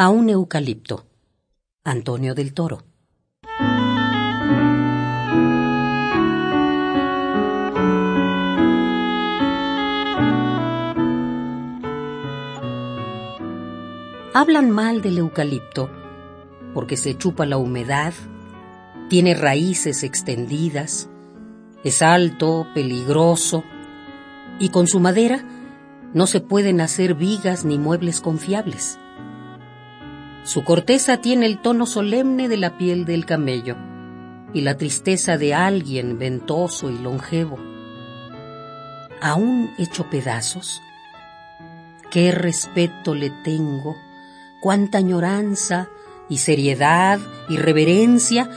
A un eucalipto. Antonio del Toro. Hablan mal del eucalipto porque se chupa la humedad, tiene raíces extendidas, es alto, peligroso, y con su madera no se pueden hacer vigas ni muebles confiables. Su corteza tiene el tono solemne de la piel del camello y la tristeza de alguien ventoso y longevo. Aún hecho pedazos, qué respeto le tengo, cuánta añoranza y seriedad y reverencia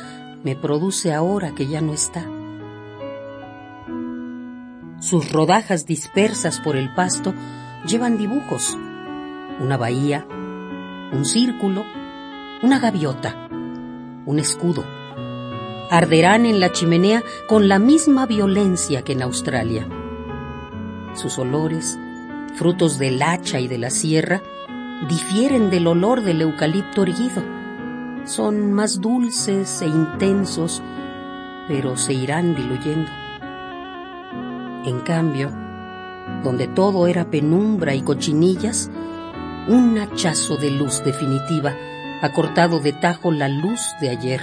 me produce ahora que ya no está. Sus rodajas dispersas por el pasto llevan dibujos, una bahía, un círculo, una gaviota, un escudo. Arderán en la chimenea con la misma violencia que en Australia. Sus olores, frutos del hacha y de la sierra, difieren del olor del eucalipto erguido. Son más dulces e intensos, pero se irán diluyendo. En cambio, donde todo era penumbra y cochinillas, un hachazo de luz definitiva ha cortado de tajo la luz de ayer,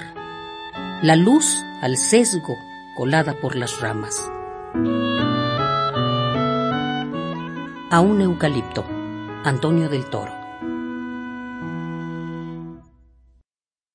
la luz al sesgo colada por las ramas. A un eucalipto, Antonio del Toro.